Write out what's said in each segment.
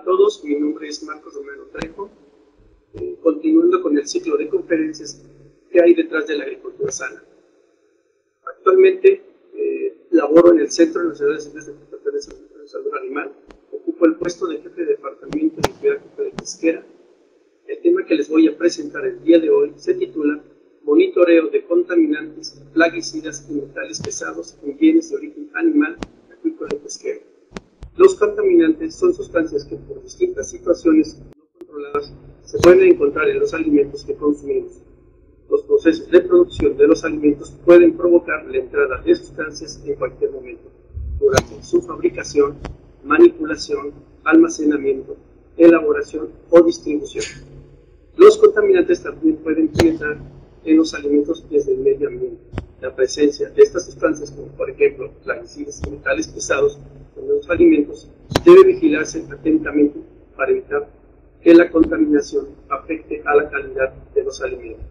a todos, mi nombre es Marcos Romero Trejo, eh, continuando con el ciclo de conferencias que hay detrás de la agricultura sana. Actualmente eh, laboro en el Centro Nacional de Ciencias de Salud Animal, ocupo el puesto de jefe de departamento de cuidado de pesquera. El tema que les voy a presentar el día de hoy se titula Monitoreo de contaminantes, plaguicidas y metales pesados en bienes de origen animal, acuícola y pesquero. Los contaminantes son sustancias que por distintas situaciones no controladas se pueden encontrar en los alimentos que consumimos. Los procesos de producción de los alimentos pueden provocar la entrada de sustancias en cualquier momento, durante su fabricación, manipulación, almacenamiento, elaboración o distribución. Los contaminantes también pueden penetrar en los alimentos desde el medio ambiente. La presencia de estas sustancias, como por ejemplo plaguicidas y metales pesados, en los alimentos debe vigilarse atentamente para evitar que la contaminación afecte a la calidad de los alimentos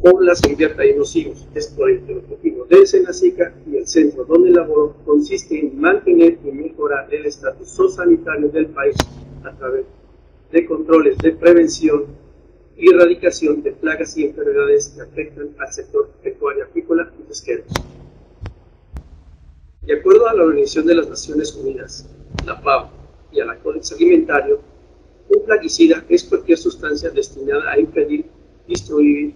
o las convierta en nocivos. Es por ello el objetivo de Senacica y el centro donde laboro consiste en mantener y mejorar el estatus sanitario del país a través de controles de prevención y erradicación de plagas y enfermedades que afectan al sector pecuario, apícola y pesquero. De acuerdo a la Organización de las Naciones Unidas, la FAO, y a la Códex Alimentario, un plaguicida es cualquier sustancia destinada a impedir, destruir,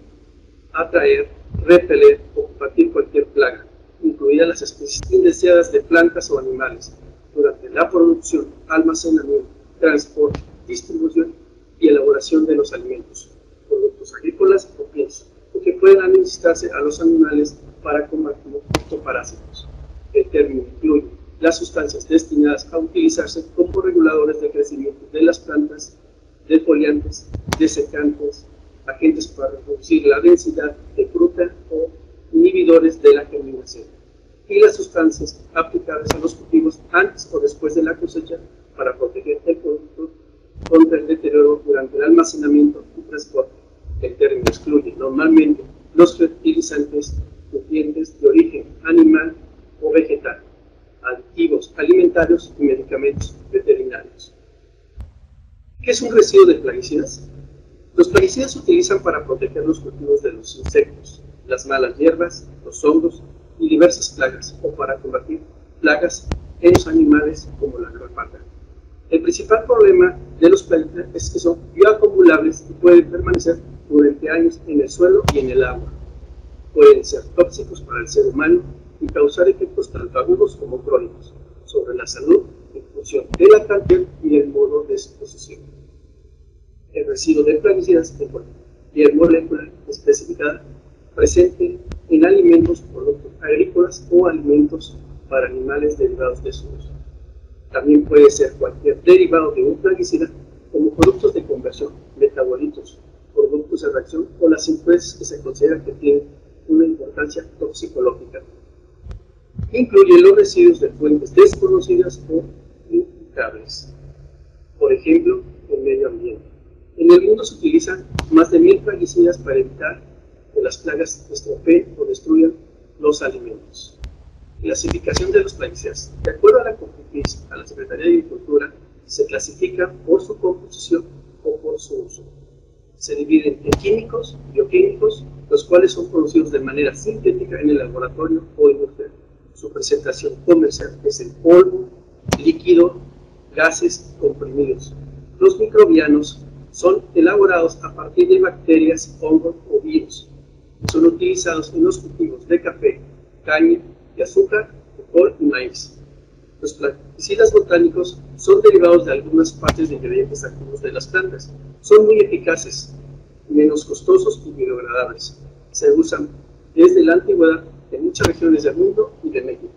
atraer, repeler o combatir cualquier plaga, incluidas las especies indeseadas de plantas o animales, durante la producción, almacenamiento, transporte, distribución y elaboración de los alimentos, productos agrícolas o piensos, o que pueden administrarse a los animales para combatir parásitos. El término incluye las sustancias destinadas a utilizarse como reguladores de crecimiento de las plantas, de foliantes, desecantes, agentes para reducir la densidad de fruta o inhibidores de la germinación, y las sustancias aplicadas a los cultivos antes o después de la cosecha para proteger el producto contra el deterioro durante el almacenamiento y transporte. El término excluye normalmente los fertilizantes, nutrientes de origen animal o vegetal, aditivos alimentarios y medicamentos veterinarios. ¿Qué es un residuo de plaguicidas? Los plaguicidas se utilizan para proteger los cultivos de los insectos, las malas hierbas, los hongos y diversas plagas, o para combatir plagas en los animales como la garrapata. El principal problema de los plaguicidas es que son bioacumulables y pueden permanecer durante años en el suelo y en el agua. Pueden ser tóxicos para el ser humano y causar efectos tanto agudos como crónicos sobre la salud en función de la cantidad y del modo de exposición. El residuo de plaguicidas y el molécula especificada presente en alimentos, productos agrícolas o alimentos para animales derivados de su uso. También puede ser cualquier derivado de un plaguicida como productos de conversión, metabolitos, productos de reacción o las impurezas que se consideran que tienen una importancia toxicológica incluye los residuos de fuentes desconocidas o implicables. Por ejemplo, el medio ambiente. En el mundo se utilizan más de mil plaguicidas para evitar que las plagas estropeen o destruyan los alimentos. Clasificación de los plaguicidas. De acuerdo a la COFEPRIS, a la Secretaría de Agricultura, se clasifica por su composición o por su uso. Se dividen en químicos, bioquímicos, los cuales son producidos de manera sintética en el laboratorio o industrial su presentación comercial es el polvo, líquido, gases comprimidos. Los microbianos son elaborados a partir de bacterias, hongos o virus. Son utilizados en los cultivos de café, caña y azúcar, col y maíz. Los plaguicidas botánicos son derivados de algunas partes de ingredientes activos de las plantas. Son muy eficaces, menos costosos y biodegradables. Se usan desde la antigüedad en muchas regiones del mundo y de México.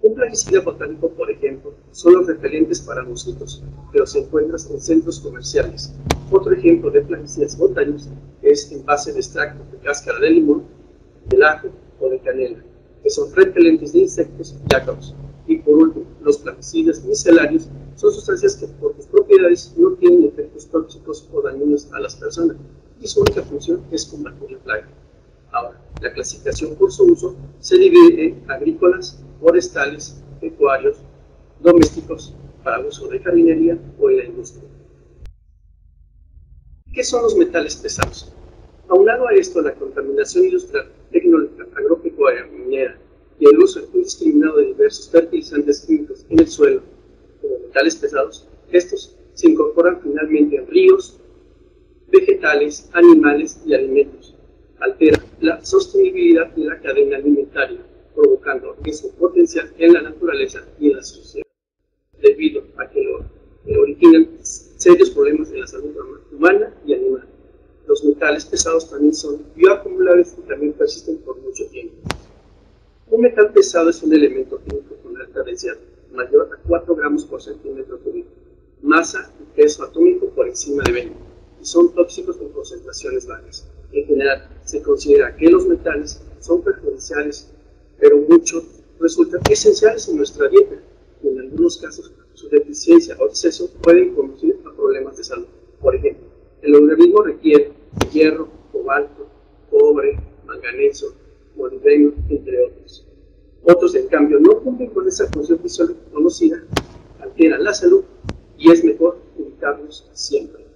Un plaguicida botánico, por ejemplo, son los repelentes para mosquitos, pero se encuentran en centros comerciales. Otro ejemplo de plaguicidas botánicos es en base de extracto de cáscara de limón, de ajo o de canela, que son repelentes de insectos y ácaros. Y por los plaguicidas micelarios son sustancias que por sus propiedades no tienen efectos tóxicos o dañinos a las personas y su única función es combatir la plaga. Ahora, la clasificación por su uso se divide en agrícolas, forestales, pecuarios, domésticos para uso de jardinería o en la industria. ¿Qué son los metales pesados? Aunado a esto, la contaminación industrial, tecnológica, agropecuaria, minera y el uso indiscriminado de diversos fertilizantes químicos en el suelo, como metales pesados, estos se incorporan finalmente en ríos, vegetales, animales y alimentos. Altera la sostenibilidad de la cadena alimentaria, provocando riesgo potencial en la naturaleza y en la sociedad, debido a que lo, originan serios problemas en la salud humana y animal. Los metales pesados también son bioacumulables y también persisten por mucho tiempo. Un metal pesado es un elemento químico con alta densidad, mayor a 4 gramos por centímetro cúbico, masa y peso atómico por encima de 20, y son tóxicos en concentraciones bajas. En general, se considera que los metales son perjudiciales, pero muchos resultan esenciales en nuestra dieta, y en algunos casos su deficiencia o exceso pueden conducir a problemas de salud. Por ejemplo, el organismo requiere hierro, cobalto, cobre, manganeso, molibdeno, entre otros. Otros, en cambio, no cumplen con esa función visual conocida, alteran la salud y es mejor evitarlos siempre.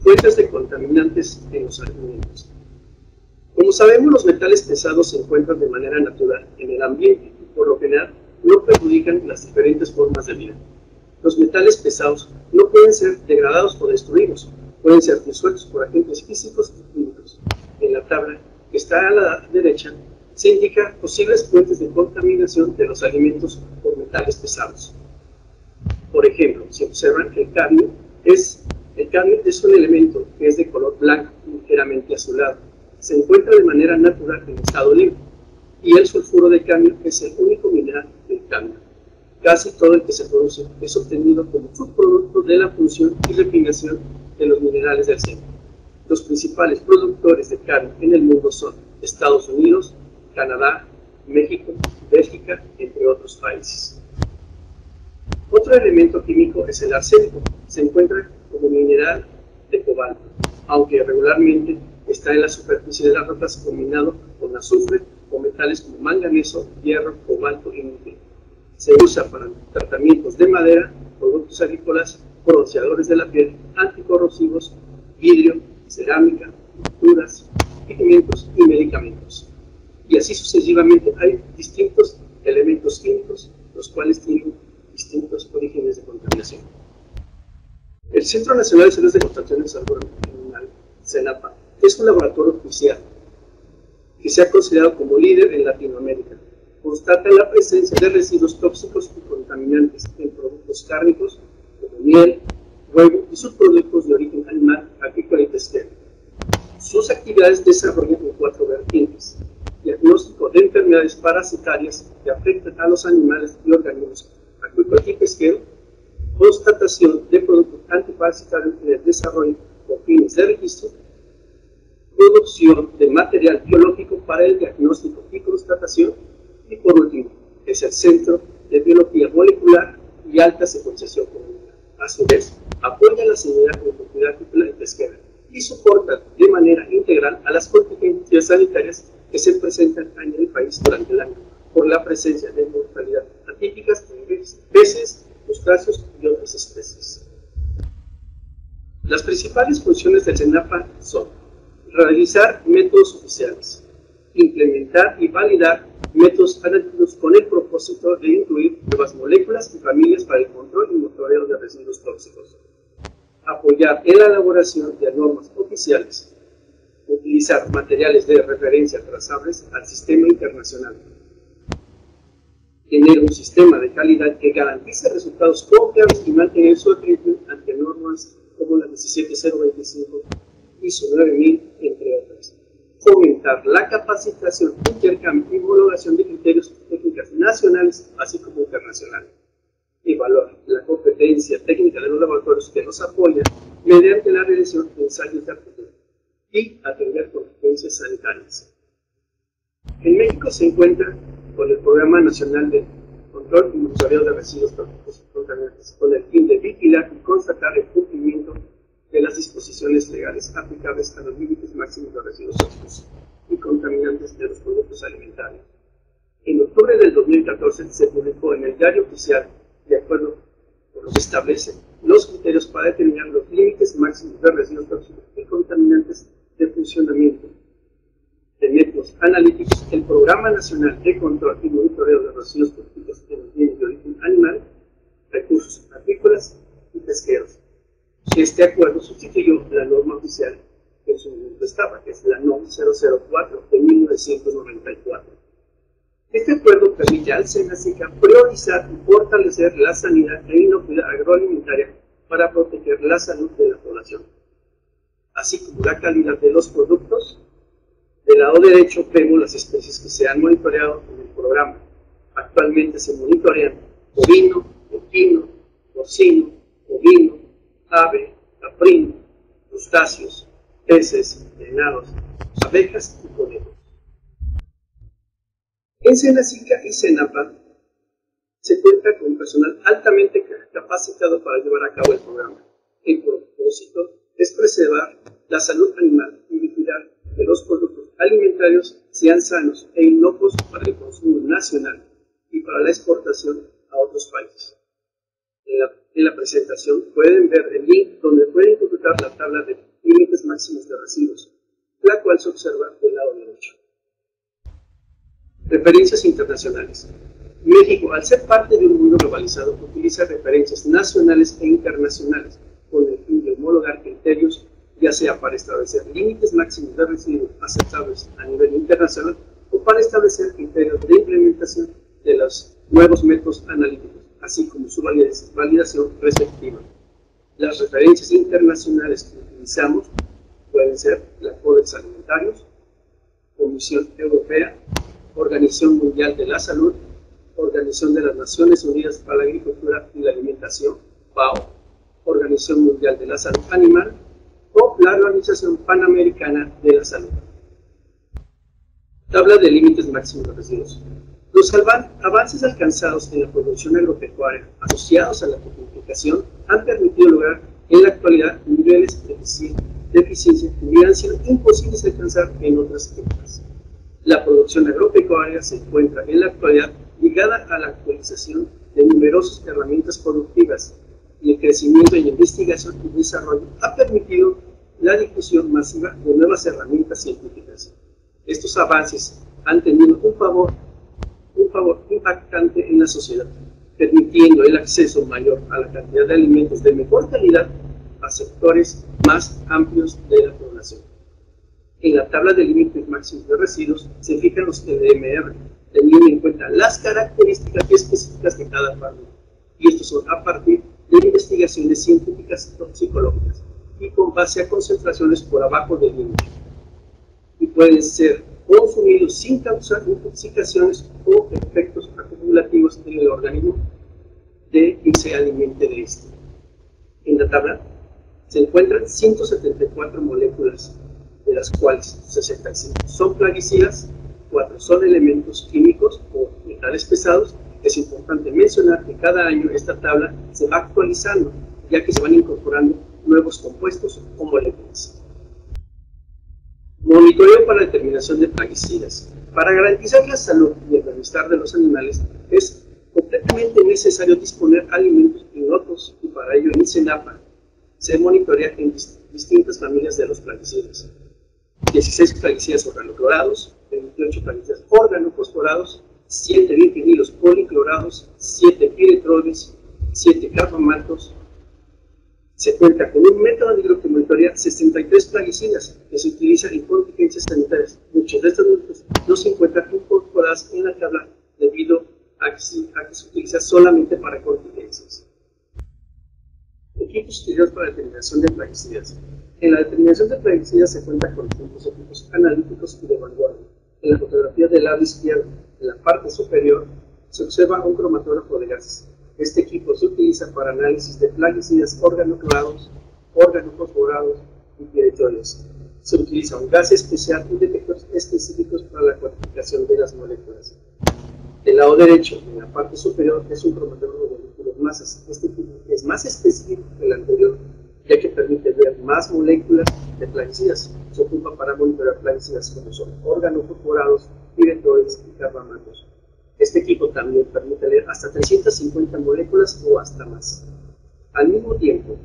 Fuentes de contaminantes en los alimentos. Como sabemos, los metales pesados se encuentran de manera natural en el ambiente y por lo general no perjudican las diferentes formas de vida. Los metales pesados no pueden ser degradados o destruidos, pueden ser disueltos por agentes físicos y químicos. En la tabla que está a la derecha se indica posibles fuentes de contaminación de los alimentos por metales pesados. Por ejemplo, si observan el cadmio es, el cadmio es un elemento que es de color blanco ligeramente azulado. Se encuentra de manera natural en estado libre y el sulfuro de cadmio es el único mineral del cadmio. Casi todo el que se produce es obtenido como subproducto de la función y refinación de los minerales del centro. Los principales productores de carne en el mundo son Estados Unidos, Canadá, México, Bélgica, entre otros países. Otro elemento químico es el arsénico. Se encuentra como mineral de cobalto, aunque regularmente está en la superficie de las rocas combinado con azufre o metales como manganeso, hierro, cobalto y níquel. Se usa para tratamientos de madera, productos agrícolas, bronceadores de la piel, anticorrosivos, vidrio, cerámica, pinturas, pigmentos y medicamentos. Y así sucesivamente hay distintos elementos químicos, los cuales tienen distintos orígenes de contaminación. El Centro Nacional de Salud de Contaminación Criminal, CENAPA, es un laboratorio oficial que se ha considerado como líder en Latinoamérica. Constata la presencia de residuos tóxicos y contaminantes en productos cárnicos como miel, huevo y subproductos de origen animal, agrícola y pesquero. Sus actividades desarrollan en cuatro vertientes. Diagnóstico de enfermedades parasitarias que afectan a los animales y organismos agrícola y pesquero. Constatación de productos antiparasitarios en el desarrollo con fines de registro. Producción de material biológico para el diagnóstico y constatación. Y por último, es el Centro de Biología Molecular y Alta Secuenciación Comunitaria. A su vez, apoya la seguridad de la agrícola y pesquera y soporta de manera integral a las contingencias sanitarias que se presentan en el país durante el año por la presencia de mortalidad atípicas de peces, crustáceos y otras especies. Las principales funciones del CENAPA son realizar métodos oficiales, implementar y validar métodos analíticos con el propósito de incluir nuevas moléculas y familias para el control y monitoreo de residuos tóxicos, apoyar en la elaboración de normas oficiales, utilizar materiales de referencia trazables al sistema internacional, tener un sistema de calidad que garantice resultados confiables y mantener su equilibrio ante normas como la 17025, ISO 9000, entre otras. Fomentar la capacitación, intercambio y homologación de criterios técnicas nacionales, así como internacionales evaluar la competencia técnica de los laboratorios que nos apoyan mediante la realización de ensayos de aptitud y atender consecuencias sanitarias. En México se encuentra con el Programa Nacional de Control y Monitoreo de Residuos Tóxicos Contaminantes, con el fin de vigilar y constatar el cumplimiento de las disposiciones legales aplicables a los límites máximos de residuos tóxicos y contaminantes de los productos alimentarios. En octubre del 2014 se publicó en el Diario Oficial de acuerdo los establece los criterios para determinar los límites máximos de residuos tóxicos y contaminantes de funcionamiento de métodos analíticos, el Programa Nacional de Control y Monitoreo de Residuos Tóxicos en los bienes de origen animal, recursos agrícolas y pesqueros. Este acuerdo sustituyó la norma oficial que su momento estaba, que es la NOM 004 de 1994. Este acuerdo permite al SENACICA priorizar y fortalecer la sanidad e inocuidad agroalimentaria para proteger la salud de la población, así como la calidad de los productos. Del lado derecho vemos las especies que se han monitoreado en el programa. Actualmente se monitorean bovino, equino, porcino, bovino, ave, caprino, crustáceos, peces, venados, abejas y conejos. En Senacica y Senapa se cuenta con personal altamente capacitado para llevar a cabo el programa. El propósito es preservar la salud animal y vigilar que los productos alimentarios sean sanos e inocuos para el consumo nacional y para la exportación a otros países. En la, en la presentación pueden ver el link donde pueden consultar la tabla de límites máximos de residuos, la cual se observa del lado derecho. Referencias internacionales. México, al ser parte de un mundo globalizado, utiliza referencias nacionales e internacionales con el fin de homologar criterios, ya sea para establecer límites máximos de residuos aceptables a nivel internacional o para establecer criterios de implementación de los nuevos métodos analíticos, así como su validación respectiva. Las referencias internacionales que utilizamos pueden ser la Codex Alimentarios, Comisión Europea, Organización Mundial de la Salud, Organización de las Naciones Unidas para la Agricultura y la Alimentación, FAO, Organización Mundial de la Salud Animal o la Organización Panamericana de la Salud. Tabla de límites máximos de residuos. Los avances alcanzados en la producción agropecuaria asociados a la tecnificación han permitido lograr en la actualidad niveles de eficiencia que hubieran sido imposibles alcanzar en otras épocas. La producción agropecuaria se encuentra en la actualidad ligada a la actualización de numerosas herramientas productivas y el crecimiento en investigación y desarrollo ha permitido la difusión masiva de nuevas herramientas científicas. Estos avances han tenido un favor impactante en la sociedad, permitiendo el acceso mayor a la cantidad de alimentos de mejor calidad a sectores más amplios de la población. En la tabla de límites máximos de residuos se fijan los TDMR, teniendo en cuenta las características específicas de cada fármaco. Y estos son a partir de investigaciones científicas toxicológicas y con base a concentraciones por abajo del límite. Y pueden ser consumidos sin causar intoxicaciones o efectos acumulativos en el organismo de que se alimente de este. En la tabla se encuentran 174 moléculas de las cuales 65 son plaguicidas, 4 son elementos químicos o metales pesados. Es importante mencionar que cada año esta tabla se va actualizando, ya que se van incorporando nuevos compuestos o moléculas. Monitoreo para determinación de plaguicidas. Para garantizar la salud y el bienestar de los animales es completamente necesario disponer alimentos inocuos y para ello en Senapa se monitorea en distintas familias de los plaguicidas. 16 plaguicidas organoclorados, 28 plaguicidas organofosforados, 7 bifenilos policlorados, 7 piretroles, 7 carbamatos. Se cuenta con un método de monitorea 63 plaguicidas que se utilizan en contingencias sanitarias. Muchos de métodos no se encuentran incorporados en la tabla debido a que, se, a que se utiliza solamente para contingencias. Equipos utilizados para determinación de plaguicidas. En la determinación de plaguicidas se cuenta con distintos equipos analíticos y de vanguardia. En la fotografía del lado izquierdo, en la parte superior, se observa un cromatógrafo de gases. Este equipo se utiliza para análisis de plaguicidas organoclorados, organofosforados y piretroles. Se utiliza un gas especial y detectores específicos para la cuantificación de las moléculas. Del lado derecho, en la parte superior, es un cromatógrafo de líquidos masas. Este equipo es más específico que el anterior ya que permite ver más moléculas de plaguicidas. Se ocupa para monitorear plaguicidas como son órganos corporados, directores y carbamatos. Este equipo también permite leer hasta 350 moléculas o hasta más. Al mismo tiempo,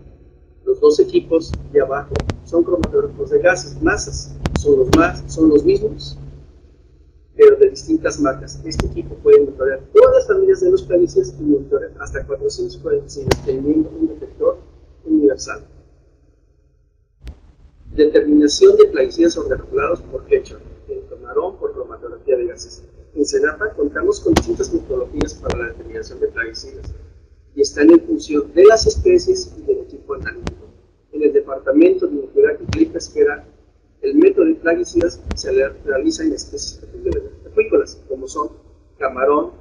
los dos equipos de abajo son cromatógrafos de gases, masas, son los, mismos, pero de distintas marcas. Este equipo puede monitorear todas las familias de los plaguicidas y monitorear hasta 446 teniendo un detector universal. Determinación de plaguicidas organoculados por fecha, en tomarón por cromatografía de gases. En CENAPA contamos con distintas metodologías para la determinación de plaguicidas y están en función de las especies y del equipo analítico. En el departamento de Nuclear y Pesquera, el método de plaguicidas se realiza en especies acuícolas, como son camarón,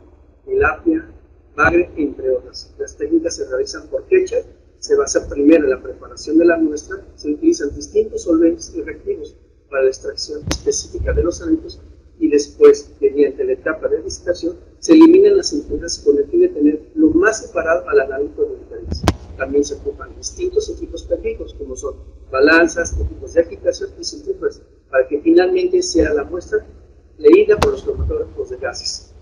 tilapia, magre, entre otras. Las técnicas se realizan por fecha se basa primero en la preparación de la muestra, se utilizan distintos solventes y reactivos para la extracción específica de los alimentos y después, mediante la etapa de visitación, se eliminan las impurezas con el fin de tener lo más separado al analítico de diferencia. También se ocupan distintos equipos técnicos, como son balanzas, equipos de agitación y centrífugas, para que finalmente sea la muestra leída por los cromatógrafos de gases.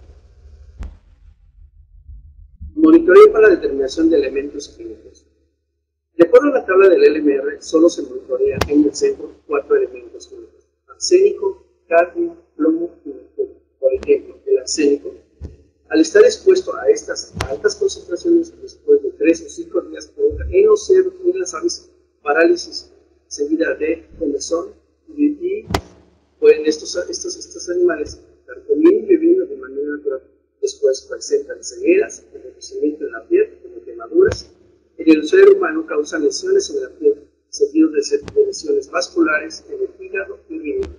Monitoreo para la determinación de elementos químicos. De acuerdo a la tabla del LMR, solo se monitorea en el centro cuatro elementos químicos: arsénico, cadmio, plomo. Por ejemplo, el arsénico, al estar expuesto a estas altas concentraciones después de tres o cinco días, provoca en los cerdos y en las aves parálisis seguida de comezón y, pueden estos, estos, estos animales estar comiendo y bebiendo de manera natural. Después presentan cegueras, envejecimiento en la piel, como quemaduras, en el ser humano causa lesiones en la piel, seguidos de lesiones vasculares en el hígado y riñón,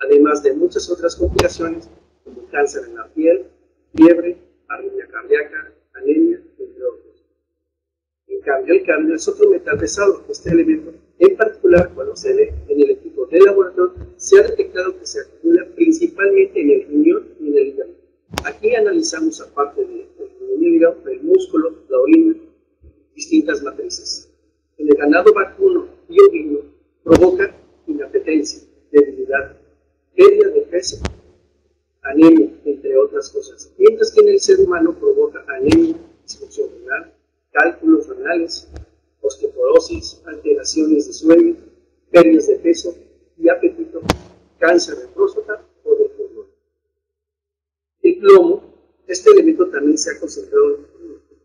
además de muchas otras complicaciones como cáncer en la piel, fiebre, arritmia cardíaca, anemia, entre otros. En cambio, el cambio es otro metal pesado. Este elemento, en particular, cuando se ve en el equipo de laboratorio, se ha detectado que se acumula principalmente en el riñón y en el hígado. Aquí analizamos, aparte del riñón y el hígado, el músculo, la orina, distintas matrices. En el ganado vacuno y ovino provoca inapetencia, debilidad, pérdida de peso, anemia, entre otras cosas. Mientras que en el ser humano provoca anemia, disfunción renal, cálculos renales, osteoporosis, alteraciones de sueño, pérdidas de peso y apetito, cáncer de próstata o de pulmón. El plomo, este elemento también se ha concentrado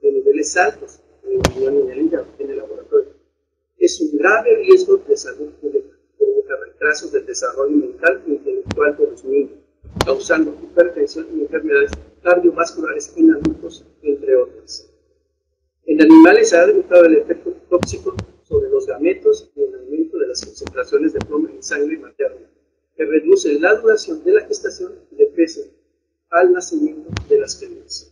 en niveles altos, en el en el laboratorio. Es un grave riesgo de salud pública, retrasos del desarrollo mental e intelectual de los niños, causando hipertensión y enfermedades cardiovasculares en adultos, entre otras. En animales se ha demostrado el efecto tóxico sobre los gametos y el aumento de las concentraciones de plomo en sangre materna, que reduce la duración de la gestación y de peso al nacimiento de las crías.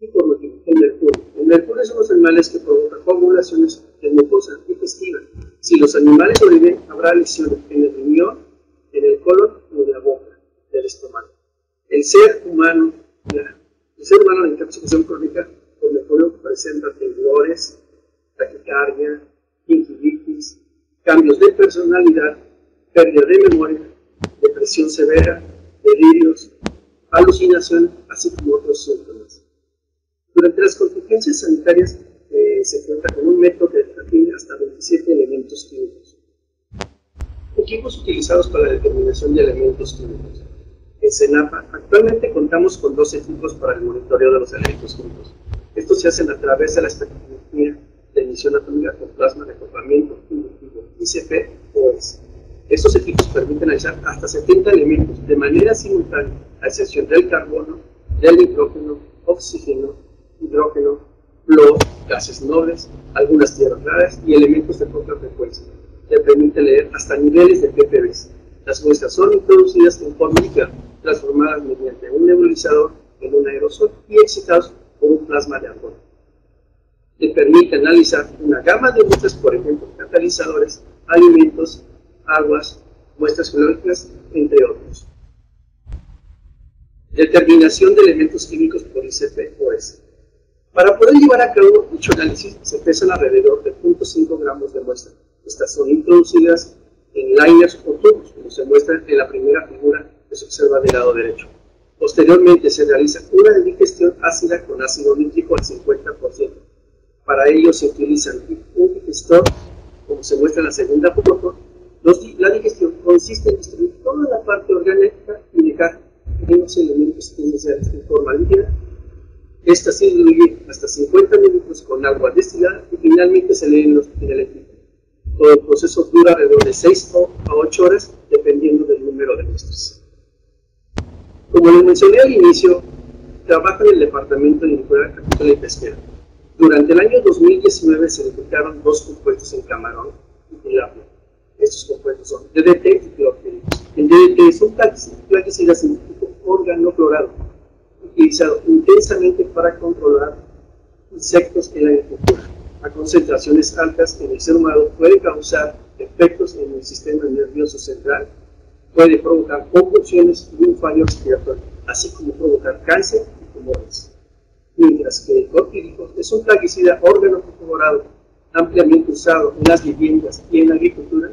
Y por último, el mercurio. El mercurio son los animales que provocan coagulaciones de mucosa digestiva. Si los animales sobreviven, habrá lesiones en el riñón, en el colon o en la boca del estómago. El ser humano, el ser humano en intoxicación crónica con mercurio presenta temblores, taquicardia, gingivitis, cambios de personalidad, pérdida de memoria, depresión severa, delirios, alucinación, así como otros síntomas. Durante las contingencias sanitarias eh, se cuenta con un método define hasta 27 elementos químicos. Equipos utilizados para la determinación de elementos químicos. En CENAPA actualmente contamos con dos equipos para el monitoreo de los elementos químicos. Estos se hacen a través de la espectroscopia de emisión atómica con plasma de acoplamiento inductivo, ICP-OS. Estos equipos permiten analizar hasta 70 elementos de manera simultánea, a excepción del carbono, del nitrógeno, oxígeno, hidrógeno, flúor, gases nobles, algunas tierras raras y elementos de poca frecuencia. Le permite leer hasta niveles de ppb. Las muestras son introducidas forma líquida, transformadas mediante un nebulizador en un aerosol y excitados por un plasma de argón. Le permite analizar una gama de muestras, por ejemplo, catalizadores, alimentos, aguas, muestras geológicas, entre otros. Determinación de elementos químicos por ICP o S. Para poder llevar a cabo dicho análisis se pesan alrededor de 0.5 gramos de muestra. Estas son introducidas en liners o tubos, como se muestra en la primera figura que se observa del lado derecho. Posteriormente se realiza una digestión ácida con ácido nítrico al 50%. Para ello se utiliza un digestor, como se muestra en la segunda foto. la digestión consiste en destruir toda la parte orgánica y dejar los elementos esenciales en forma líquida. Esta se diluye hasta 50 minutos con agua destilada y finalmente se lee en los eléctrico. Todo el proceso dura alrededor de 6 a 8 horas, dependiendo del número de muestras. Como les mencioné al inicio, trabaja en el Departamento de Agricultura, Agrícola y Pesquera. Durante el año 2019 se detectaron dos compuestos en camarón y tilapia. Estos compuestos son DDT y clorofila. El DDT es un plaguicida científico órgano clorado, utilizado intensamente para controlar insectos en la agricultura. A concentraciones altas en el ser humano puede causar efectos en el sistema nervioso central, puede provocar convulsiones y un fallo respiratorio, así como provocar cáncer y tumores. Mientras que el cortílico es un plaguicida órgano corporado ampliamente usado en las viviendas y en la agricultura,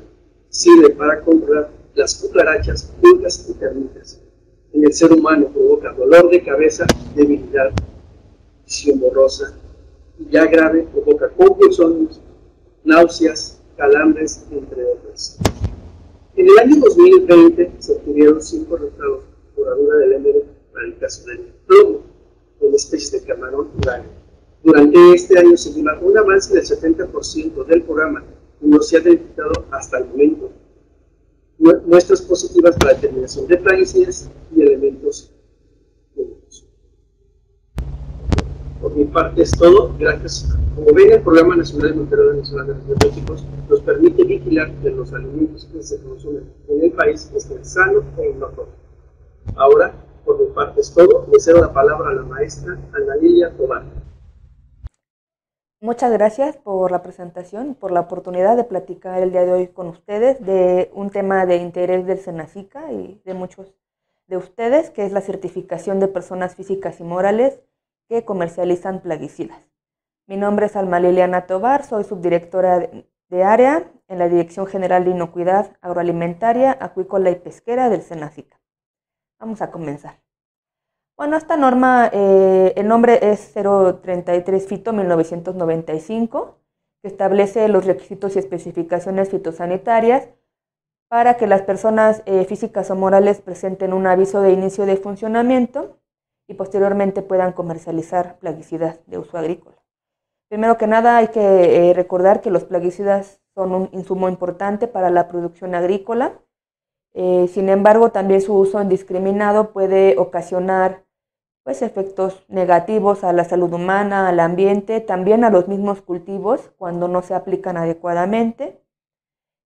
sirve para controlar las cucarachas, pulgas y termitas. En el ser humano provoca dolor de cabeza, debilidad, visión borrosa, y ya grave provoca convulsiones, náuseas, calambres, entre otras. En el año 2020 se obtuvieron cinco resultados por ayuda del MR para el caso del plomo, con especies de camarón uranio. Durante este año se lleva un avance del 70% del programa y no se ha detectado hasta el momento muestras positivas para determinación de plaguicidas elementos. Por mi parte es todo. Gracias. Como ven, el Programa Nacional de Monitoreo Nacional de Antibióticos nos permite vigilar que los alimentos que se consumen en el país estén sanos e inocuos. Ahora, por mi parte es todo. Le cedo la palabra a la maestra Ana Lilia Tobar. Muchas gracias por la presentación por la oportunidad de platicar el día de hoy con ustedes de un tema de interés del Senacica y de muchos de ustedes, que es la certificación de personas físicas y morales que comercializan plaguicidas. Mi nombre es Alma Liliana Tobar, soy subdirectora de área en la Dirección General de Inocuidad Agroalimentaria, Acuícola y Pesquera del Senacica. Vamos a comenzar. Bueno, esta norma, eh, el nombre es 033 FITO 1995, que establece los requisitos y especificaciones fitosanitarias para que las personas eh, físicas o morales presenten un aviso de inicio de funcionamiento y posteriormente puedan comercializar plaguicidas de uso agrícola. Primero que nada hay que eh, recordar que los plaguicidas son un insumo importante para la producción agrícola. sin embargo, también su uso indiscriminado puede ocasionar pues, efectos negativos a la salud humana, al ambiente, también a los mismos cultivos cuando no se aplican adecuadamente.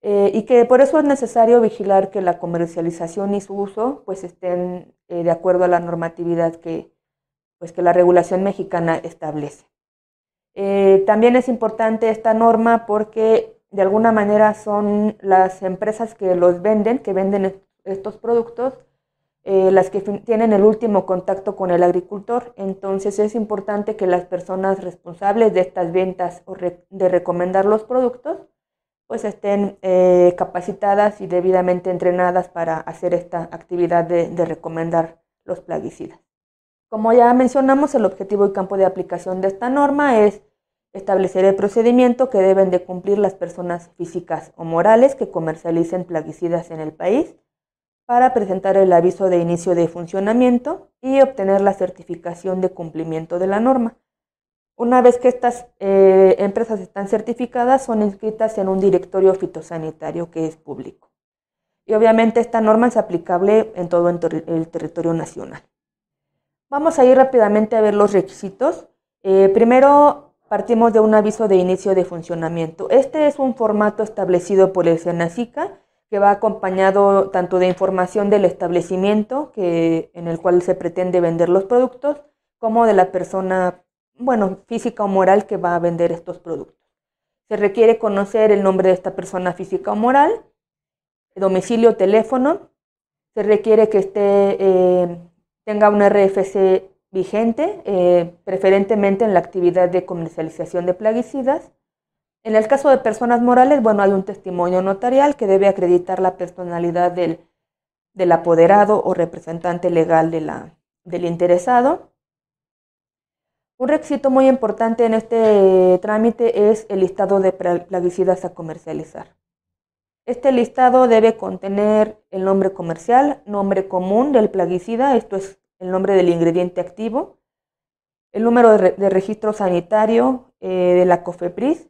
Eh, y que por eso es necesario vigilar que la comercialización y su uso pues, estén eh, de acuerdo a la normatividad que, pues, que la regulación mexicana establece. Eh, también es importante esta norma porque de alguna manera son las empresas que los venden, que venden estos productos, eh, las que tienen el último contacto con el agricultor. Entonces es importante que las personas responsables de estas ventas o de recomendar los productos pues estén eh, capacitadas y debidamente entrenadas para hacer esta actividad de, de recomendar los plaguicidas. Como ya mencionamos, el objetivo y campo de aplicación de esta norma es establecer el procedimiento que deben de cumplir las personas físicas o morales que comercialicen plaguicidas en el país para presentar el aviso de inicio de funcionamiento y obtener la certificación de cumplimiento de la norma. Una vez que estas eh, empresas están certificadas, son inscritas en un directorio fitosanitario que es público. Y obviamente esta norma es aplicable en todo el territorio nacional. Vamos a ir rápidamente a ver los requisitos. Eh, primero partimos de un aviso de inicio de funcionamiento. Este es un formato establecido por el SENACICA que va acompañado tanto de información del establecimiento que, en el cual se pretende vender los productos, como de la persona, bueno, física o moral que va a vender estos productos. Se requiere conocer el nombre de esta persona física o moral, domicilio, teléfono. Se requiere que esté, eh, tenga un RFC vigente, eh, preferentemente en la actividad de comercialización de plaguicidas en el caso de personas morales, bueno, hay un testimonio notarial que debe acreditar la personalidad del, apoderado o representante legal de la, del interesado. Un requisito muy importante en este trámite es el listado de plaguicidas a comercializar. Este listado debe contener el nombre comercial, nombre común del plaguicida, esto es el nombre del ingrediente activo, el número de, registro sanitario eh, de la COFEPRIS.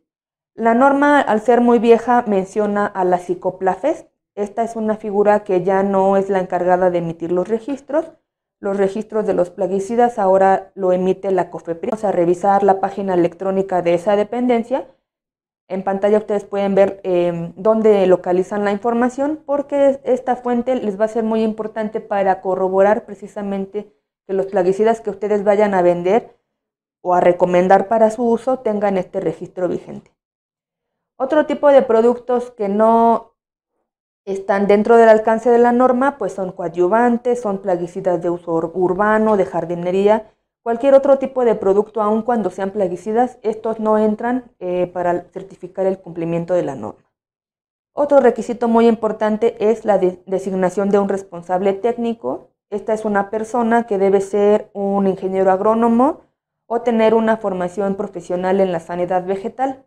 La norma, al ser muy vieja, menciona a la psicoplafes. Esta es una figura que ya no es la encargada de emitir los registros, los registros de los plaguicidas ahora lo emite la COFEPRIS. Vamos a revisar la página electrónica de esa dependencia. En pantalla ustedes pueden ver em, dónde localizan la información porque esta fuente les va a ser muy importante para corroborar precisamente que los plaguicidas que ustedes vayan a vender o a recomendar para su uso tengan este registro vigente. Otro tipo de productos que no están dentro del alcance de la norma, pues son coadyuvantes, son plaguicidas de uso urbano, de jardinería, cualquier otro tipo de producto, aun cuando sean plaguicidas, estos no entran eh, para certificar el cumplimiento de la norma. Otro requisito muy importante es la designación de un responsable técnico. Esta es una persona que debe ser un ingeniero agrónomo o tener una formación profesional en la sanidad vegetal.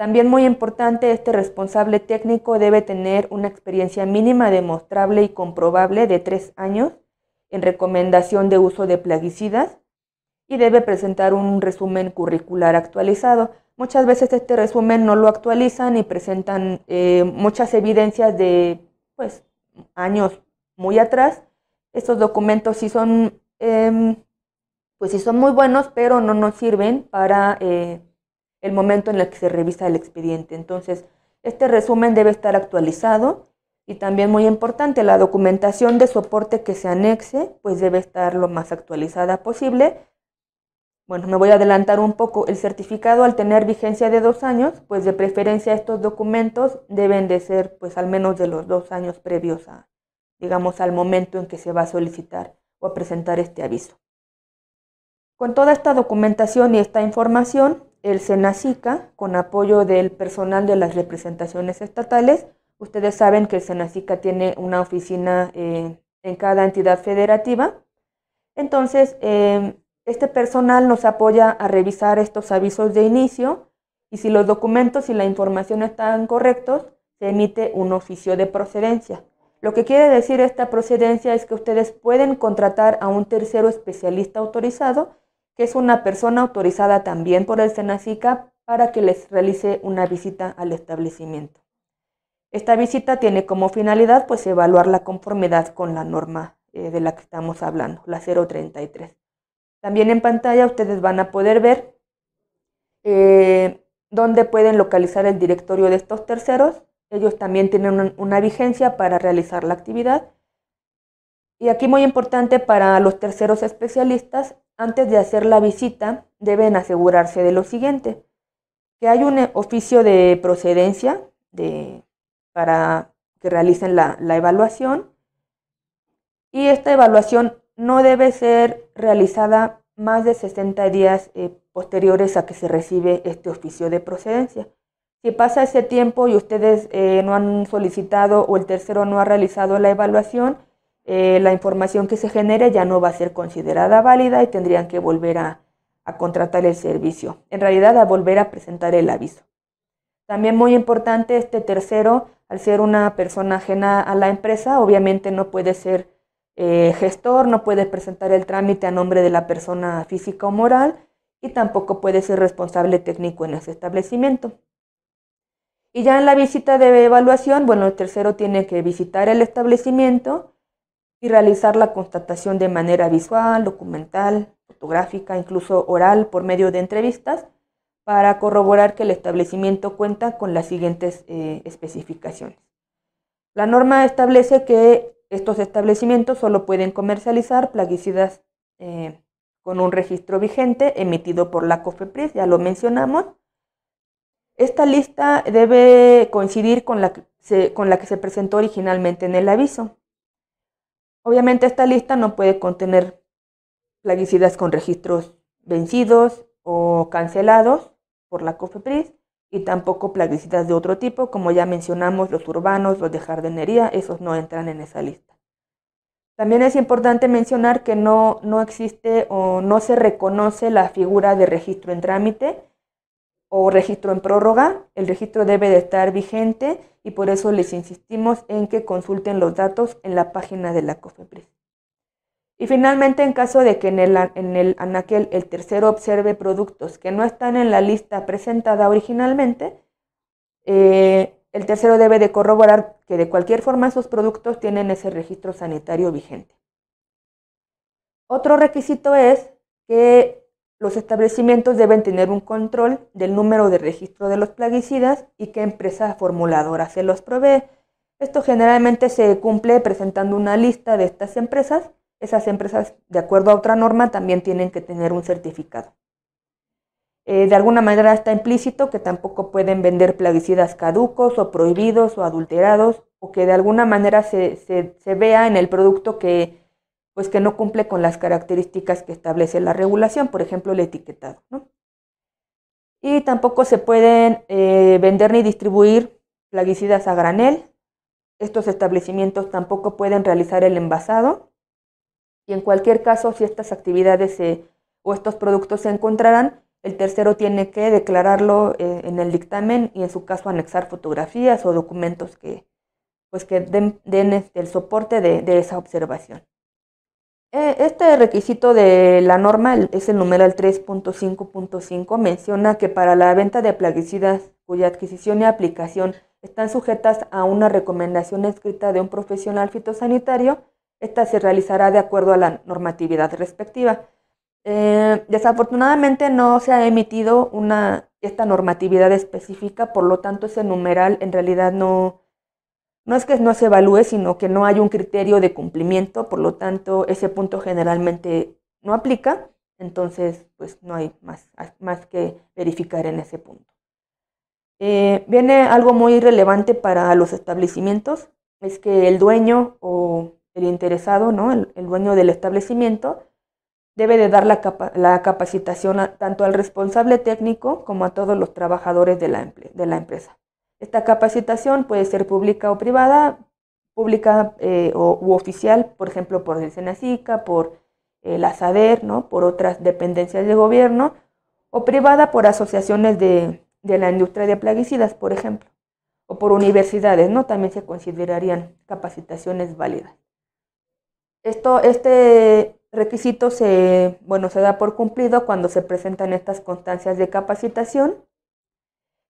También muy importante, este responsable técnico debe tener una experiencia mínima demostrable y comprobable de tres años en recomendación de uso de plaguicidas y debe presentar un resumen curricular actualizado. Muchas veces este resumen no lo actualizan y presentan eh, muchas evidencias de pues, años muy atrás. Estos documentos sí son, em, pues sí son muy buenos, pero no nos sirven para eh, el momento en el que se revisa el expediente. Entonces, este resumen debe estar actualizado y también muy importante, la documentación de soporte que se anexe, pues debe estar lo más actualizada posible. Bueno, me voy a adelantar un poco. El certificado al tener vigencia de dos años, pues de preferencia estos documentos deben de ser pues al menos de los dos años previos a, digamos, al momento en que se va a solicitar o a presentar este aviso. Con toda esta documentación y esta información, el SENACICA, con apoyo del personal de las representaciones estatales. Ustedes saben que el SENACICA tiene una oficina en cada entidad federativa. Entonces, em, este personal nos apoya a revisar estos avisos de inicio y si los documentos y la información están correctos, se emite un oficio de procedencia. Lo que quiere decir esta procedencia es que ustedes pueden contratar a un tercero especialista autorizado que es una persona autorizada también por el SENACICA para que les realice una visita al establecimiento. Esta visita tiene como finalidad pues evaluar la conformidad con la norma eh, de la que estamos hablando, la 033. También en pantalla ustedes van a poder ver eh, dónde pueden localizar el directorio de estos terceros. Ellos también tienen una vigencia para realizar la actividad. Y aquí muy importante para los terceros especialistas antes de hacer la visita, deben asegurarse de lo siguiente, que hay un oficio de procedencia para que realicen la, evaluación y esta evaluación no debe ser realizada más de 60 días eh, posteriores a que se recibe este oficio de procedencia. Si pasa ese tiempo y ustedes eh, no han solicitado o el tercero no ha realizado la evaluación, eh, la información que se genere ya no va a ser considerada válida y tendrían que volver a, contratar el servicio. En realidad, a volver a presentar el aviso. También muy importante, este tercero, al ser una persona ajena a la empresa, obviamente no puede ser eh, gestor, no puede presentar el trámite a nombre de la persona física o moral y tampoco puede ser responsable técnico en ese establecimiento. Y ya en la visita de evaluación, bueno, el tercero tiene que visitar el establecimiento, y realizar la constatación de manera visual, documental, fotográfica, incluso oral por medio de entrevistas para corroborar que el establecimiento cuenta con las siguientes eh, especificaciones. La norma establece que estos establecimientos solo pueden comercializar plaguicidas eh, con un registro vigente emitido por la COFEPRIS, ya lo mencionamos. Esta lista debe coincidir con la, con la que se presentó originalmente en el aviso. Obviamente esta lista no puede contener plaguicidas con registros vencidos o cancelados por la COFEPRIS y tampoco plaguicidas de otro tipo, como ya mencionamos, los urbanos, los de jardinería, esos no entran en esa lista. También es importante mencionar que no, no existe o no se reconoce la figura de registro en trámite o registro en prórroga. El registro debe de estar vigente y por eso les insistimos en que consulten los datos en la página de la COFEPRIS. Y finalmente, en caso de que en el, en el anaquel el tercero observe productos que no están en la lista presentada originalmente, eh, el tercero debe de corroborar que de cualquier forma esos productos tienen ese registro sanitario vigente. Otro requisito es que los establecimientos deben tener un control del número de registro de los plaguicidas y qué empresa formuladora se los provee. Esto generalmente se cumple presentando una lista de estas empresas. Esas empresas, de acuerdo a otra norma, también tienen que tener un certificado. Eh, de alguna manera está implícito que tampoco pueden vender plaguicidas caducos o prohibidos o adulterados o que de alguna manera se, vea en el producto que, pues que no cumple con las características que establece la regulación, por ejemplo el etiquetado. Y tampoco se pueden eh, vender ni distribuir plaguicidas a granel. Estos establecimientos tampoco pueden realizar el envasado. Y en cualquier caso, si estas actividades o estos productos se encontrarán, el tercero tiene que declararlo eh, en el dictamen y en su caso anexar fotografías o documentos que, pues que den, este, el soporte de, esa observación. Eh, este requisito de la norma es el numeral 3.5.5. Menciona que para la venta de plaguicidas cuya adquisición y aplicación están sujetas a una recomendación escrita de un profesional fitosanitario, esta se realizará de acuerdo a la normatividad respectiva. Eh, desafortunadamente no se ha emitido una, esta normatividad específica, por lo tanto ese numeral en realidad no, no es que no se evalúe, sino que no hay un criterio de cumplimiento, por lo tanto ese punto generalmente no aplica, entonces pues no hay más, más que verificar en ese punto. Eh, viene algo muy relevante para los establecimientos, es que el dueño o el interesado, ¿no? el dueño del establecimiento, debe de dar la, capacitación tanto al responsable técnico como a todos los trabajadores de la, de la empresa. Esta capacitación puede ser pública o privada, pública eh, o, u oficial, por ejemplo, por el SENACICA, por eh, la SADER, ¿no? por otras dependencias de gobierno, o privada por asociaciones de, de la industria de plaguicidas, por ejemplo, o por universidades, ¿no? También se considerarían capacitaciones válidas. Esto, este requisito se, bueno, se da por cumplido cuando se presentan estas constancias de capacitación.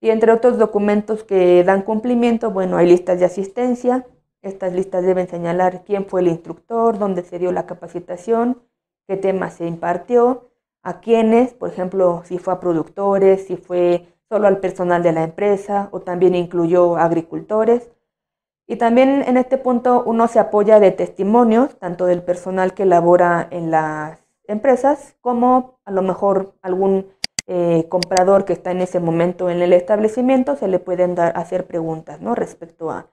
Y entre otros documentos que dan cumplimiento, bueno, hay listas de asistencia. Estas listas deben señalar quién fue el instructor, dónde se dio la capacitación, qué tema se impartió, a quiénes, por ejemplo, si fue a productores, si fue solo al personal de la empresa o también incluyó agricultores. Y también en este punto uno se apoya de testimonios, tanto del personal que labora en las empresas, como a lo mejor algún eh, comprador que está en ese momento en el establecimiento, se le pueden dar, hacer preguntas ¿no? respecto a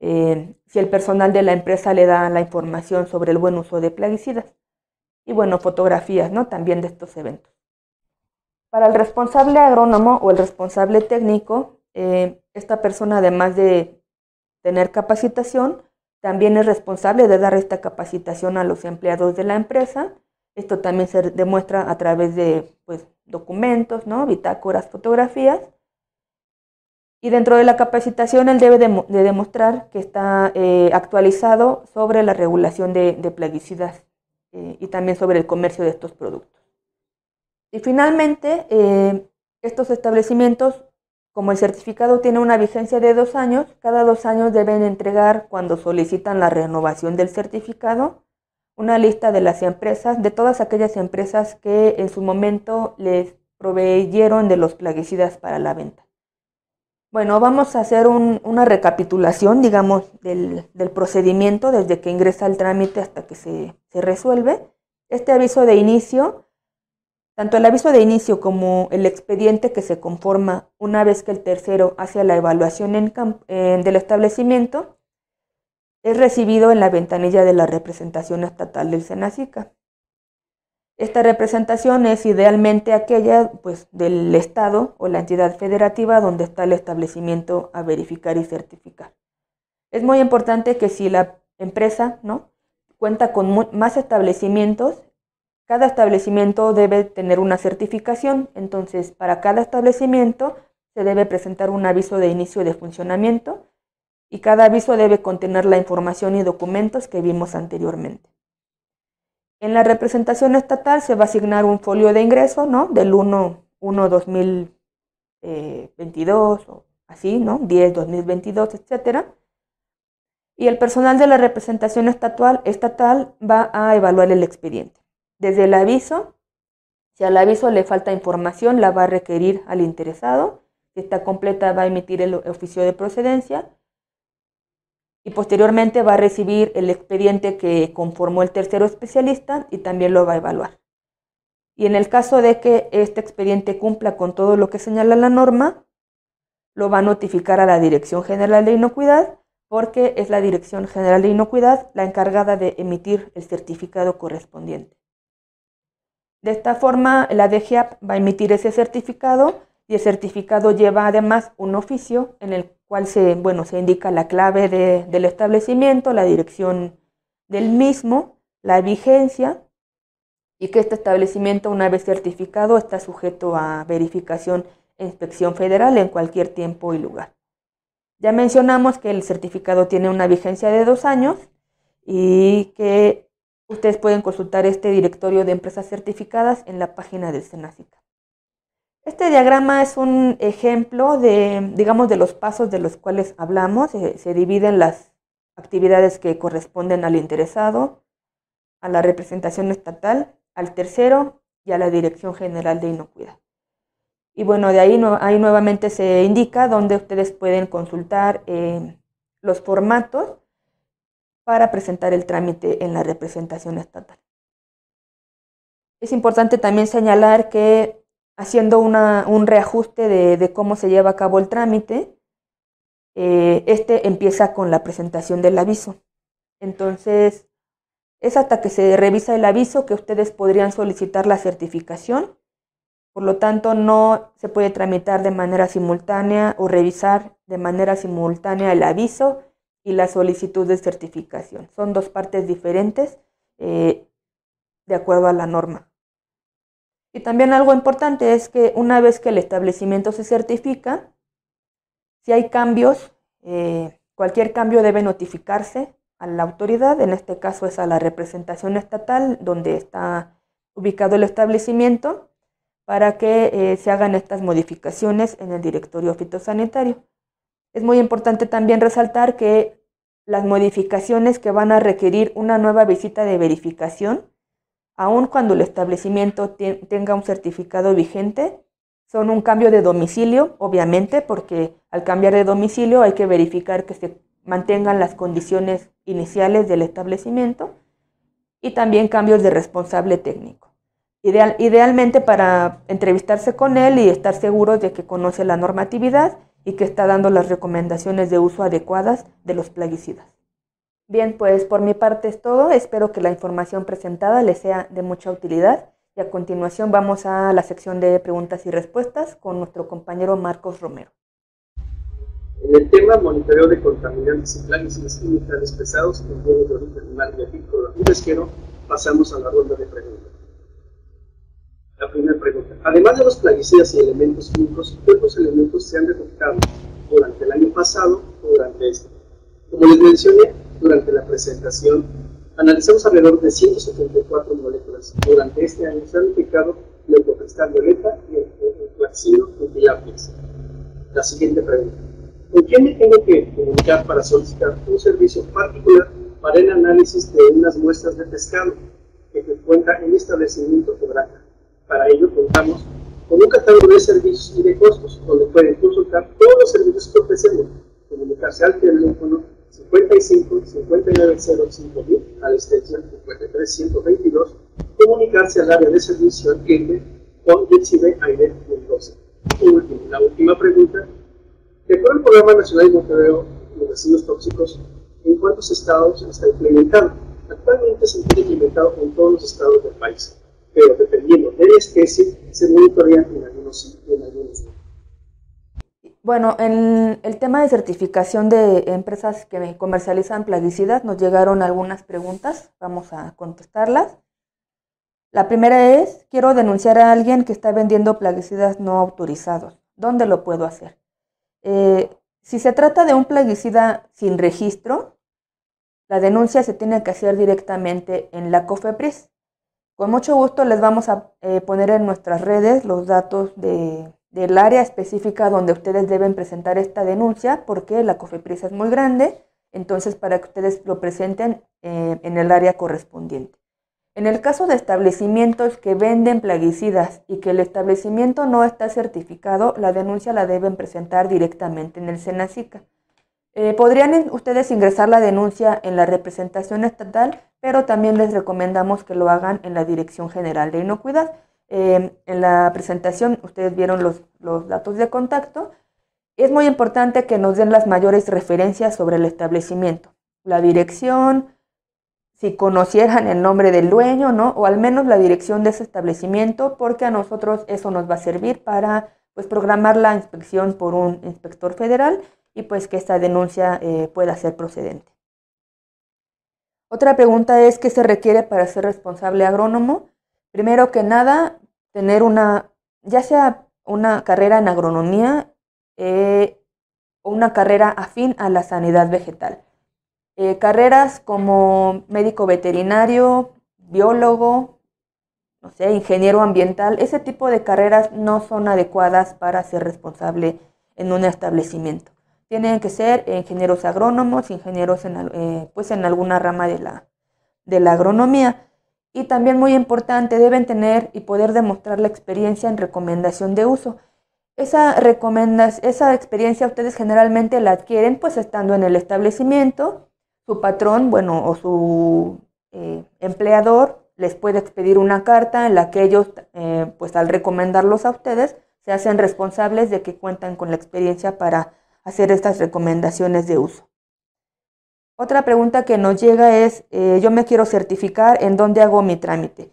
eh, si el personal de la empresa le da la información sobre el buen uso de plaguicidas. Y bueno, fotografías ¿no? también de estos eventos. Para el responsable agrónomo o el responsable técnico, eh, esta persona además de tener capacitación, también es responsable de dar esta capacitación a los empleados de la empresa. Esto también se demuestra a través de pues, documentos, ¿no? bitácoras, fotografías. Y dentro de la capacitación él debe de, demostrar que está eh, actualizado sobre la regulación de, plaguicidas eh, y también sobre el comercio de estos productos. Y finalmente, eh, estos establecimientos como el certificado tiene una vigencia de dos años, cada dos años deben entregar, cuando solicitan la renovación del certificado, una lista de las empresas, de todas aquellas empresas que en su momento les proveyeron de los plaguicidas para la venta. Bueno, vamos a hacer una recapitulación, digamos, del, procedimiento desde que ingresa el trámite hasta que se, se resuelve. Este aviso de inicio tanto el aviso de inicio como el expediente que se conforma una vez que el tercero hace la evaluación del establecimiento es recibido en la ventanilla de la representación estatal del SENACICA. Esta representación es idealmente aquella pues, del Estado o la entidad federativa donde está el establecimiento a verificar y certificar. Es muy importante que si la empresa ¿no? cuenta con más establecimientos, cada establecimiento debe tener una certificación, entonces para cada establecimiento se debe presentar un aviso de inicio de funcionamiento y cada aviso debe contener la información y documentos que vimos anteriormente. En la representación estatal se va a asignar un folio de ingreso, ¿no? Del 1, 1 2022 o así, ¿no? 10 2022, etcétera. Y el personal de la representación estatal, estatal va a evaluar el expediente. Desde el aviso, si al aviso le falta información, la va a requerir al interesado. Si está completa, va a emitir el oficio de procedencia y posteriormente va a recibir el expediente que conformó el tercero especialista y también lo va a evaluar. Y en el caso de que este expediente cumpla con todo lo que señala la norma, lo va a notificar a la Dirección General de Inocuidad porque es la Dirección General de Inocuidad la encargada de emitir el certificado correspondiente. De esta forma, la DGAP va a emitir ese certificado y el certificado lleva además un oficio en el cual se, bueno, se indica la clave del establecimiento, la dirección del mismo, la vigencia y que este establecimiento una vez certificado está sujeto a verificación e inspección federal en cualquier tiempo y lugar. Ya mencionamos que el certificado tiene una vigencia de dos años y que ustedes pueden consultar este directorio de empresas certificadas en la página del Senacica. Este diagrama es un ejemplo de, digamos, de los pasos de los cuales hablamos. Se, dividen las actividades que corresponden al interesado, a la representación estatal, al tercero y a la Dirección General de Inocuidad. Y bueno, de ahí, ahí nuevamente se indica dónde ustedes pueden consultar eh, los formatos para presentar el trámite en la representación estatal. Es importante también señalar que haciendo un reajuste de, cómo se lleva a cabo el trámite. Eh, este empieza con la presentación del aviso. Entonces, es hasta que se revisa el aviso que ustedes podrían solicitar la certificación. Por lo tanto, no se puede tramitar de manera simultánea o revisar de manera simultánea el aviso y la solicitud de certificación. Son dos partes diferentes eh, de acuerdo a la norma. Y también algo importante es que una vez que el establecimiento se certifica, si hay cambios, eh, cualquier cambio debe notificarse a la autoridad, en este caso es a la representación estatal donde está ubicado el establecimiento, para que eh, se hagan estas modificaciones en el directorio fitosanitario. Es muy importante también resaltar que las modificaciones que van a requerir una nueva visita de verificación aun cuando el establecimiento tenga un certificado vigente, son un cambio de domicilio, obviamente, porque al cambiar de domicilio hay que verificar que se mantengan las condiciones iniciales del establecimiento y también cambios de responsable técnico. idealmente para entrevistarse con él y estar seguros de que conoce la normatividad y que está dando las recomendaciones de uso adecuadas de los plaguicidas. Bien, pues por mi parte es todo. Espero que la información presentada les sea de mucha utilidad. Y a continuación vamos a la sección de preguntas y respuestas con nuestro compañero Marcos Romero. En el tema monitoreo de contaminantes y plaguicidas químicos pesados en bienes de origen animal y agrícola y pesquero, pasamos a la ronda de preguntas. La primera pregunta. Además de los plaguicidas y elementos químicos, ¿qué otros elementos se han detectado durante el año pasado o durante este? Como les mencioné, durante la presentación, analizamos alrededor de 174 moléculas. Durante este año se han identificado el violeta y el utilapias. La siguiente pregunta. ¿Con quién me tengo que comunicar para solicitar un servicio particular para el análisis de unas muestras de pescado que se encuentra en establecimiento o granja? Para ello contamos con un catálogo de servicios y de costos, donde pueden consultar todos los servicios que ofrecemos, comunicarse al teléfono 55 5905 a la extensión 53122, comunicarse al área de servicio al cliente con Yechibe Aire Mendoza. Y último, la última pregunta. De acuerdo al Programa Nacional de Monitoreo de Residuos Tóxicos, ¿en cuántos estados está implementado? Actualmente se tiene implementado en todos los estados del país, pero dependiendo de la especie, se monitorea en algunos en algunos no. Bueno, en el tema de certificación de empresas que comercializan plaguicidas nos llegaron algunas preguntas, vamos a contestarlas. La primera es, quiero denunciar a alguien que está vendiendo plaguicidas no autorizados. ¿Dónde lo puedo hacer? Eh, si se trata de un plaguicida sin registro, la denuncia se tiene que hacer directamente en la COFEPRIS. Con mucho gusto les vamos a eh, poner en nuestras redes los datos del área específica donde ustedes deben presentar esta denuncia, porque la COFEPRIS es muy grande, entonces para que ustedes lo presenten eh, en el área correspondiente. En el caso de establecimientos que venden plaguicidas y que el establecimiento no está certificado, la denuncia la deben presentar directamente en el SENACICA. Eh, podrían ustedes ingresar la denuncia en la representación estatal, pero también les recomendamos que lo hagan en la Dirección General de Inocuidad. Eh, en la presentación ustedes vieron los, los datos de contacto. Es muy importante que nos den las mayores referencias sobre el establecimiento, la dirección, si conocieran el nombre del dueño, ¿no? O al menos la dirección de ese establecimiento, porque a nosotros eso nos va a servir para pues programar la inspección por un inspector federal y pues que esta denuncia eh, pueda ser procedente. Otra pregunta es qué se requiere para ser responsable agrónomo. Primero que nada, tener una, ya sea una carrera en agronomía eh, o una carrera afín a la sanidad vegetal. Eh, carreras como médico veterinario, biólogo, no sé, ingeniero ambiental, ese tipo de carreras no son adecuadas para ser responsable en un establecimiento. Tienen que ser ingenieros agrónomos, ingenieros en, eh, pues en alguna rama de la, de la agronomía. Y también muy importante, deben tener y poder demostrar la experiencia en recomendación de uso. Esa, esa experiencia ustedes generalmente la adquieren pues estando en el establecimiento su patrón, bueno, o su eh, empleador les puede expedir una carta en la que ellos, eh, pues al recomendarlos a ustedes, se hacen responsables de que cuentan con la experiencia para hacer estas recomendaciones de uso. Otra pregunta que nos llega es, eh, yo me quiero certificar, ¿en dónde hago mi trámite?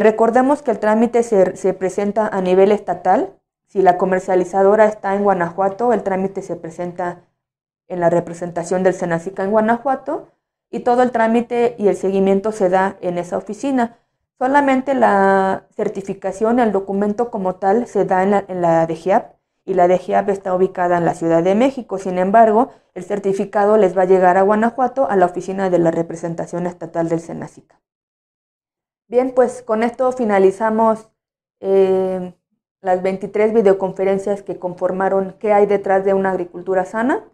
recordemos que el trámite se, se presenta a nivel estatal. Si la comercializadora está en Guanajuato, el trámite se presenta en la representación del Senacica en Guanajuato y todo el trámite y el seguimiento se da en esa oficina. Solamente la certificación, el documento como tal, se da en la, en la DGIAP y la DGIAP está ubicada en la Ciudad de México. Sin embargo, el certificado les va a llegar a Guanajuato a la oficina de la representación estatal del Senacica. Bien, pues con esto finalizamos eh, las 23 videoconferencias que conformaron qué hay detrás de una agricultura sana.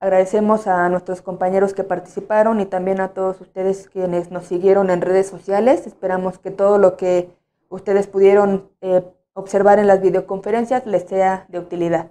Agradecemos a nuestros compañeros que participaron y también a todos ustedes quienes nos siguieron en redes sociales. Esperamos que todo lo que ustedes pudieron eh, observar en las videoconferencias les sea de utilidad.